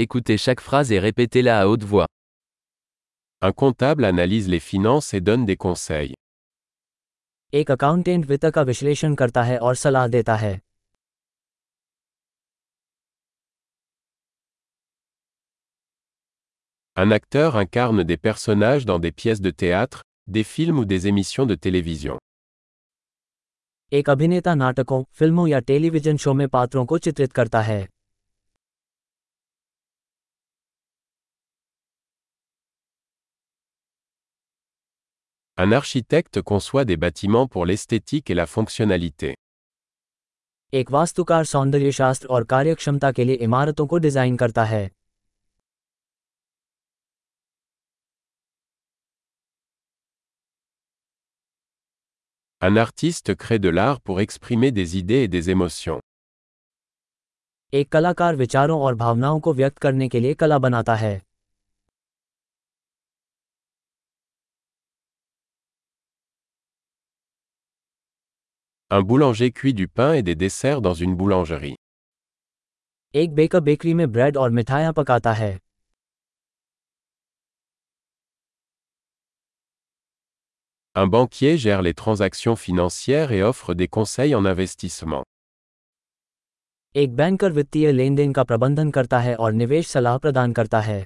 Écoutez chaque phrase et répétez-la à haute voix. Un comptable analyse les finances et donne des conseils. एक अकाउंटेंट वित्त का विश्लेषण करता है और सलाह देता है Un acteur incarne des personnages dans des pièces de théâtre, des films ou des émissions de télévision. एक अभिनेता नाटकों फिल्मों या टेलीविजन शो में पात्रों को चित्रित करता है Un architecte conçoit des bâtiments pour l'esthétique et la fonctionnalité. एक वास्तुकार सौंदर्यशास्त्र और कार्यक्षमता के लिए इमारतों को डिजाइन करता है Un artiste crée de l'art pour exprimer des idées et des émotions. एक कलाकार विचारों और भावनाओं को व्यक्त करने के लिए कला बनाता है Un boulanger cuit du pain et des desserts dans une boulangerie. एक बेकर बेकरी में ब्रेड और मिठाइयाँ पकाता है Un banquier gère les transactions financières et offre des conseils en investissement. एक बैंकर वित्तीय लेन देन का प्रबंधन करता है और निवेश सलाह प्रदान करता है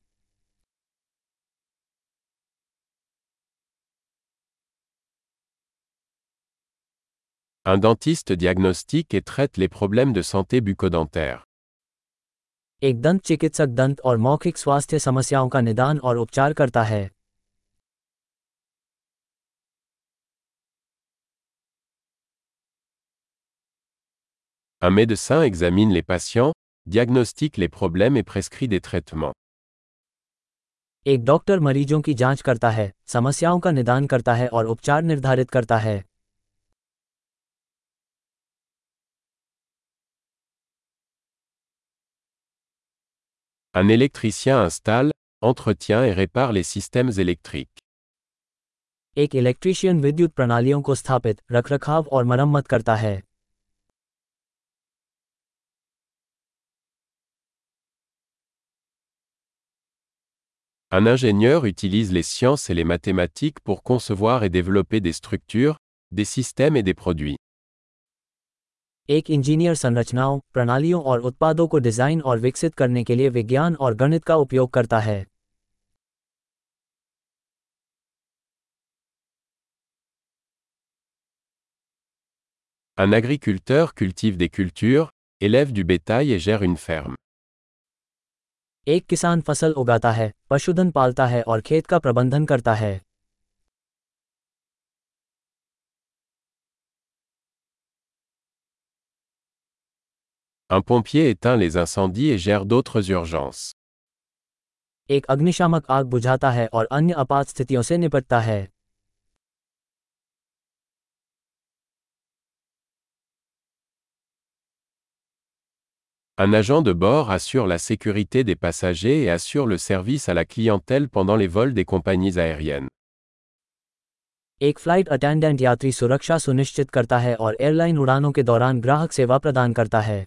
Un dentiste diagnostique et traite les problèmes de santé bucco-dentaire. एक दंत चिकित्सक दंत और मौखिक स्वास्थ्य समस्याओं का निदान और उपचार करता है Un médecin examine les patients, diagnostique les problèmes et prescrit des traitements. एक डॉक्टर मरीजों की जांच करता है समस्याओं का निदान करता है और उपचार निर्धारित करता है Un électricien installe, entretient et répare les systèmes électriques. एक इलेक्ट्रीशियन विद्युत प्रणालियों को स्थापित रखरखाव और मरम्मत करता है Un ingénieur utilise les sciences et les mathématiques pour concevoir et développer des structures, des systèmes et des produits. एक इंजीनियर संरचनाओं प्रणालियों और उत्पादों को डिज़ाइन और विकसित करने के लिए विज्ञान और गणित का उपयोग करता है Un agriculteur cultive des cultures, élève du bétail et gère une ferme. एक किसान फ़सल उगाता है पशुधन पालता है और खेत का प्रबंधन करता है Un pompier éteint les incendies et gère d'autres urgences. एक अग्निशामक आग बुझाता है और अन्य आपात स्थितियों से निपटता है Un agent de bord assure la sécurité des passagers et assure le service à la clientèle pendant les vols des compagnies aériennes. एक फ्लाइट अटेंडेंट यात्री सुरक्षा सुनिश्चित करता है और एयरलाइन उड़ानों के दौरान ग्राहक सेवा प्रदान करता है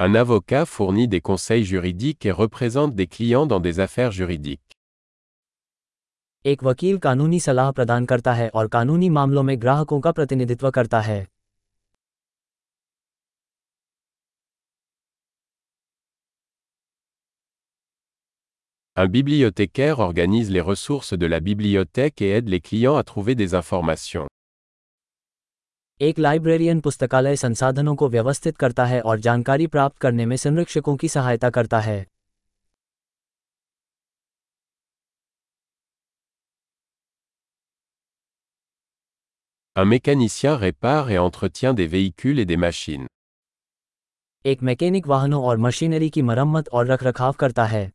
Un avocat fournit des conseils juridiques et représente des clients dans des affaires juridiques. एक वकील कानूनी सलाह प्रदान करता है और कानूनी मामलों में ग्राहकों का प्रतिनिधित्व करता है Un bibliothécaire organise les ressources de la bibliothèque et aide les clients à trouver des informations. एक लाइब्रेरियन पुस्तकालय संसाधनों को व्यवस्थित करता है और जानकारी प्राप्त करने में संरक्षकों की सहायता करता है Un mécanicien répare et entretient des véhicules et des machines. एक मैकेनिक वाहनों और मशीनरी की मरम्मत और रखरखाव करता है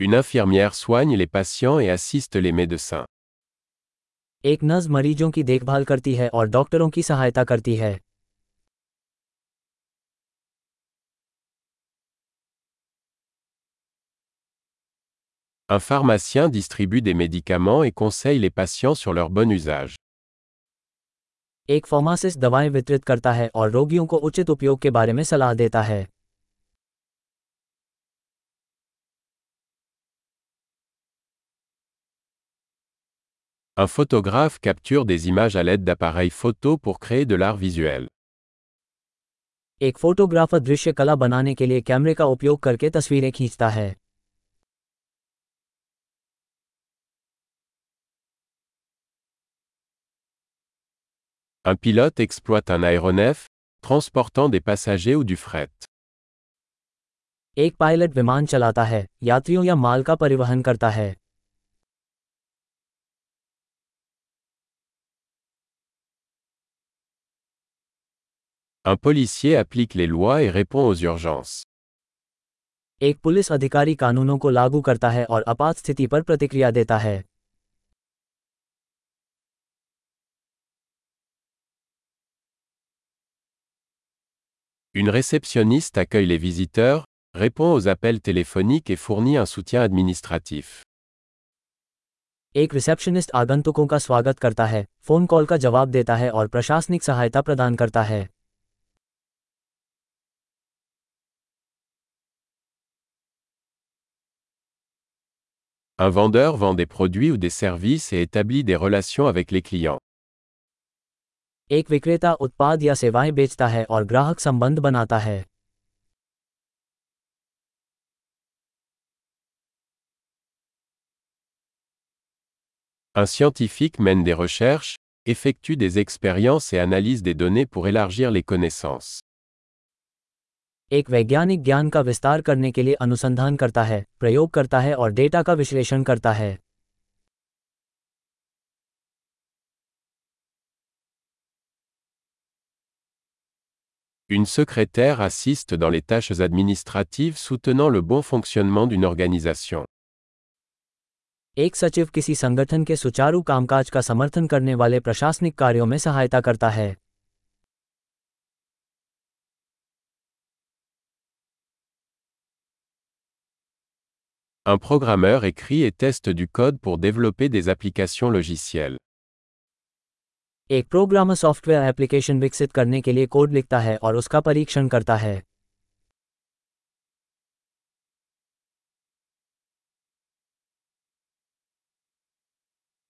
Une infirmière soigne les patients et assiste les médecins. एक नर्स मरीजों की देखभाल करती है और डॉक्टरों की सहायता करती है Un pharmacien distribue des médicaments et conseille les patients sur leur bon usage. एक फार्मासिस्ट दवाएं वितरित करता है और रोगियों को उचित उपयोग के बारे में सलाह देता है Un photographe capture des images à l'aide d'appareils photo pour créer de l'art visuel. एक फोटोग्राफर दृश्य कला बनाने के लिए कैमरे का उपयोग करके तस्वीरें खींचता है Un pilote exploite un aéronef, transportant des passagers ou du fret. एक पायलट विमान चलाता है यात्रियों या माल का परिवहन करता है Un policier applique les lois et répond aux urgences. एक पुलिस अधिकारी कानूनों को लागू करता है और आपात स्थिति पर प्रतिक्रिया देता है Une réceptionniste accueille les visiteurs, répond aux appels téléphoniques et fournit un soutien administratif. एक रिसेप्शनिस्ट आगंतुकों का स्वागत करता है फोन कॉल का जवाब देता है और प्रशासनिक सहायता प्रदान करता है Un vendeur vend des produits ou des services et établit des relations avec les clients. एक विक्रेता उत्पाद या सेवाएं बेचता है और ग्राहक संबंध बनाता है Un scientifique mène des recherches, effectue des expériences et analyse des données pour élargir les connaissances. एक वैज्ञानिक ज्ञान का विस्तार करने के लिए अनुसंधान करता है प्रयोग करता है और डेटा का विश्लेषण करता है Une secrétaire assiste dans les tâches administratives soutenant le bon fonctionnement d'une organisation. एक सचिव किसी संगठन के सुचारू कामकाज का समर्थन करने वाले प्रशासनिक कार्यों में सहायता करता है Un programmeur écrit et teste du code pour développer des applications logicielles. एक प्रोग्रामर सॉफ्टवेयर एप्लीकेशन विकसित करने के लिए कोड लिखता है और उसका परीक्षण करता है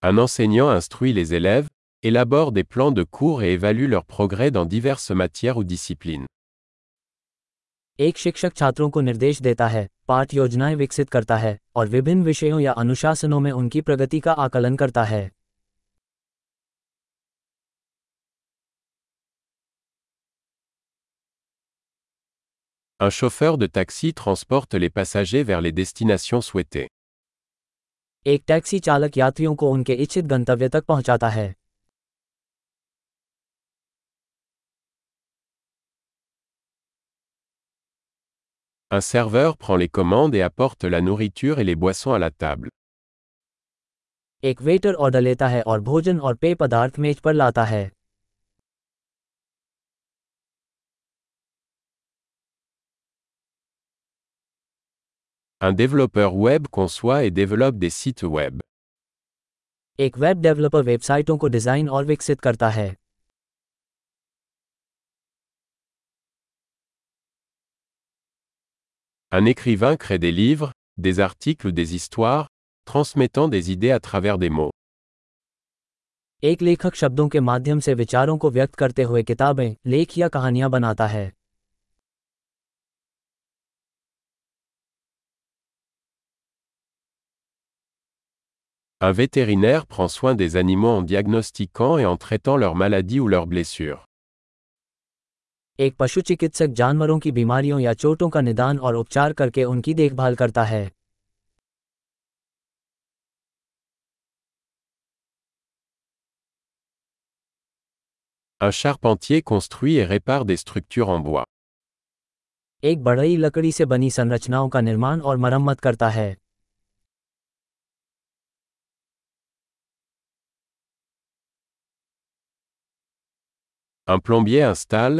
Un enseignant instruit les élèves, élabore des plans de cours et évalue leur progrès dans diverses matières ou disciplines. एक शिक्षक छात्रों को निर्देश देता है पाठ योजनाएँ विकसित करता है और विभिन्न विषयों या अनुशासनों में उनकी प्रगति का आकलन करता है Un chauffeur de taxi transporte les passagers vers les destinations souhaitées. एक टैक्सी चालक यात्रियों को उनके इच्छित गंतव्य तक पहुंचाता है Un serveur prend les commandes et apporte la nourriture et les boissons à la table. एक वेटर ऑर्डर लेता है और भोजन और पेय पदार्थ मेज पर लाता है Un développeur web conçoit et développe des sites web. एक वेब डेवलपर वेबसाइटों को डिजाइन और विकसित करता है Un écrivain crée des livres, des articles ou des histoires, transmettant des idées à travers des mots. एक लेखक शब्दों के माध्यम से विचारों को व्यक्त करते हुए किताबें लेख या कहानियां बनाता है Un vétérinaire prend soin des animaux en diagnostiquant et en traitant leurs maladies ou leurs blessures. एक पशु चिकित्सक जानवरों की बीमारियों या चोटों का निदान और उपचार करके उनकी देखभाल करता है Un charpentier construit et répare des structures en bois. एक बढ़ई लकड़ी से बनी संरचनाओं का निर्माण और मरम्मत करता है Un plombier installe,